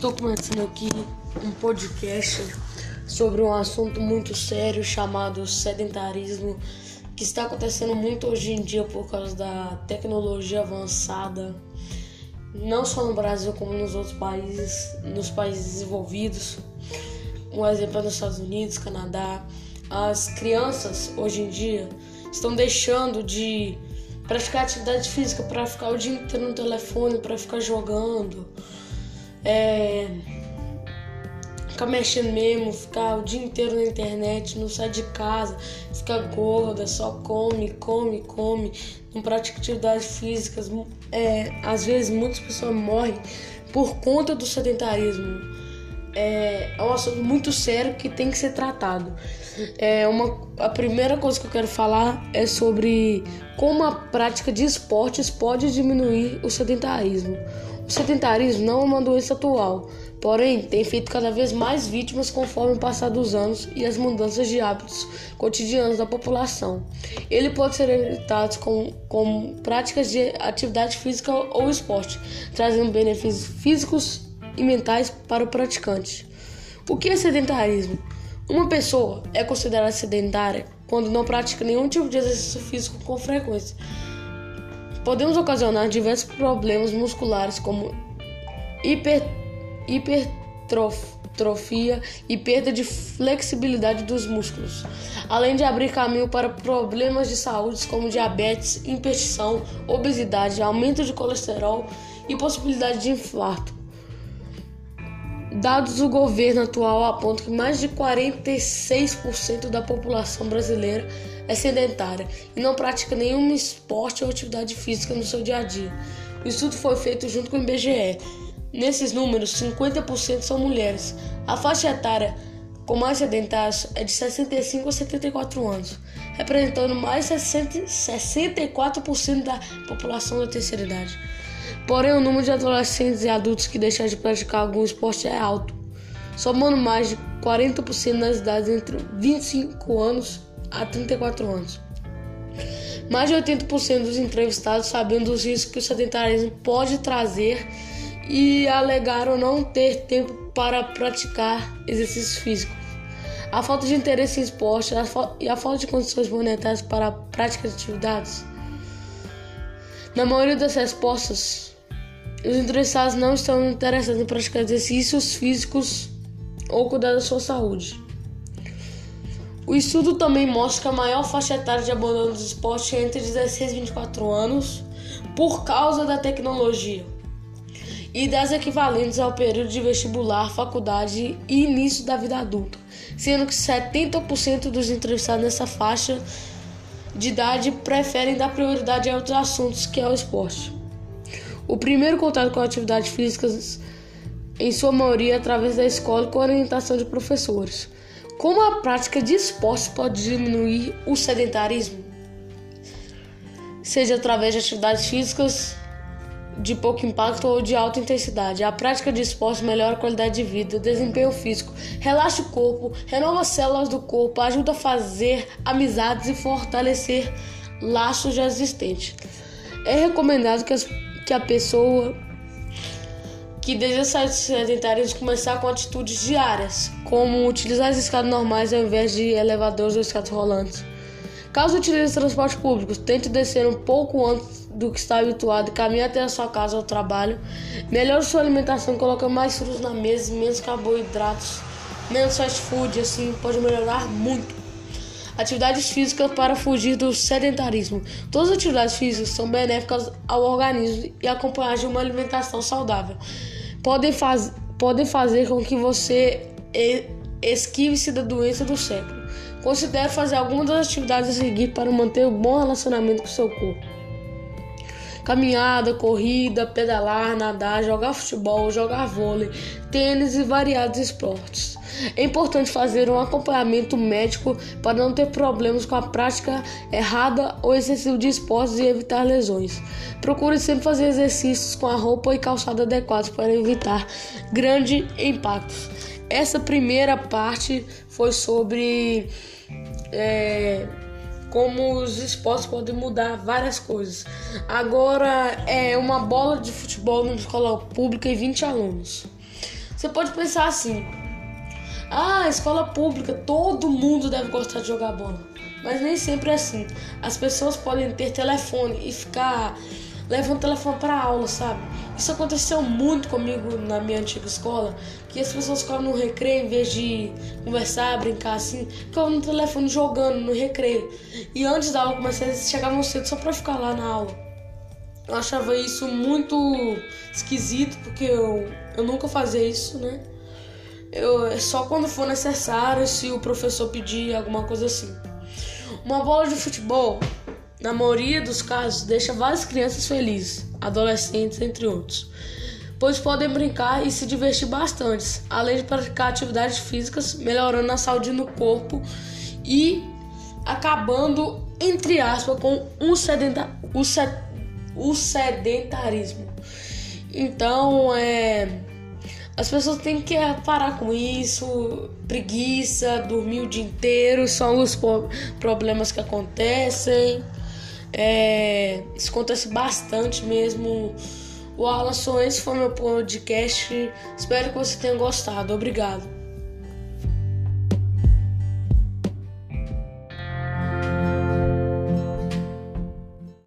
Estou começando aqui um podcast sobre um assunto muito sério chamado sedentarismo, que está acontecendo muito hoje em dia por causa da tecnologia avançada, não só no Brasil como nos outros países, nos países desenvolvidos. Um exemplo é nos Estados Unidos, Canadá. As crianças hoje em dia estão deixando de praticar atividade física para ficar o dia inteiro no telefone, para ficar jogando é, ficar mexendo mesmo, ficar o dia inteiro na internet, não sai de casa, fica gorda, só come, come, come, não pratica atividades físicas. É, às vezes muitas pessoas morrem por conta do sedentarismo. É, é um assunto muito sério que tem que ser tratado. É uma, a primeira coisa que eu quero falar é sobre como a prática de esportes pode diminuir o sedentarismo. O sedentarismo não é uma doença atual, porém tem feito cada vez mais vítimas conforme o passar dos anos e as mudanças de hábitos cotidianos da população. Ele pode ser evitado com, com práticas de atividade física ou esporte, trazendo benefícios físicos e mentais para o praticante. O que é sedentarismo? Uma pessoa é considerada sedentária quando não pratica nenhum tipo de exercício físico com frequência podemos ocasionar diversos problemas musculares como hiper, hipertrofia e perda de flexibilidade dos músculos, além de abrir caminho para problemas de saúde como diabetes, hipertensão, obesidade, aumento de colesterol e possibilidade de infarto. Dados do governo atual apontam que mais de 46% da população brasileira é sedentária e não pratica nenhum esporte ou atividade física no seu dia a dia. O estudo foi feito junto com o IBGE. Nesses números, 50% são mulheres. A faixa etária com mais sedentários é de 65 a 74 anos, representando mais de 64% da população da terceira idade. Porém, o número de adolescentes e adultos que deixam de praticar algum esporte é alto, somando mais de 40% nas idades entre 25 anos a 34 anos. Mais de 80% dos entrevistados sabiam dos riscos que o sedentarismo pode trazer e alegaram não ter tempo para praticar exercícios físicos. A falta de interesse em esporte e a falta de condições monetárias para a prática de atividades. Na maioria das respostas, os interessados não estão interessados em praticar exercícios físicos ou cuidar da sua saúde. O estudo também mostra que a maior faixa etária de abandono dos esportes é entre 16 e 24 anos por causa da tecnologia e das equivalentes ao período de vestibular, faculdade e início da vida adulta, sendo que 70% dos entrevistados nessa faixa de idade preferem dar prioridade a outros assuntos que é o esporte. O primeiro contato com atividades físicas, em sua maioria, é através da escola com orientação de professores. Como a prática de esportes pode diminuir o sedentarismo? Seja através de atividades físicas de pouco impacto ou de alta intensidade. A prática de esportes melhora a qualidade de vida, desempenho físico, relaxa o corpo, renova as células do corpo, ajuda a fazer amizades e fortalecer laços já existentes. É recomendado que, as, que a pessoa que deseja sair do sedentarismo começar com atitudes diárias, como utilizar as escadas normais ao invés de elevadores ou escadas rolantes. Caso utilize transporte público, tente descer um pouco antes do que está habituado caminhe até a sua casa ou trabalho. Melhore sua alimentação, coloque mais frutos na mesa, menos carboidratos, menos fast food, assim pode melhorar muito. Atividades físicas para fugir do sedentarismo. Todas as atividades físicas são benéficas ao organismo e acompanhar de uma alimentação saudável. Podem, faz, podem fazer com que você esquive-se da doença do século. Considere fazer algumas das atividades a seguir para manter um bom relacionamento com seu corpo caminhada, corrida, pedalar, nadar, jogar futebol, jogar vôlei, tênis e variados esportes. É importante fazer um acompanhamento médico para não ter problemas com a prática errada ou excessiva de esportes e evitar lesões. Procure sempre fazer exercícios com a roupa e calçado adequados para evitar grandes impactos. Essa primeira parte foi sobre é, como os esportes podem mudar várias coisas. Agora é uma bola de futebol numa escola pública e 20 alunos. Você pode pensar assim: ah, escola pública, todo mundo deve gostar de jogar bola. Mas nem sempre é assim. As pessoas podem ter telefone e ficar levando o telefone para aula, sabe? Isso aconteceu muito comigo na minha antiga escola, que as pessoas ficavam no recreio em vez de conversar, brincar assim, ficavam no telefone jogando no recreio. E antes da aula começar, eles chegavam cedo só para ficar lá na aula. Eu achava isso muito esquisito, porque eu, eu nunca fazia isso, né? Eu, é só quando for necessário, se o professor pedir alguma coisa assim. Uma bola de futebol, na maioria dos casos, deixa várias crianças felizes, adolescentes, entre outros, pois podem brincar e se divertir bastante, além de praticar atividades físicas, melhorando a saúde no corpo e acabando, entre aspas, com um sedenta, o, sed, o sedentarismo. Então, é as pessoas têm que parar com isso, preguiça, dormir o dia inteiro, são os problemas que acontecem. É, isso acontece bastante mesmo. O Alan, esse foi meu podcast. Espero que você tenha gostado. Obrigado.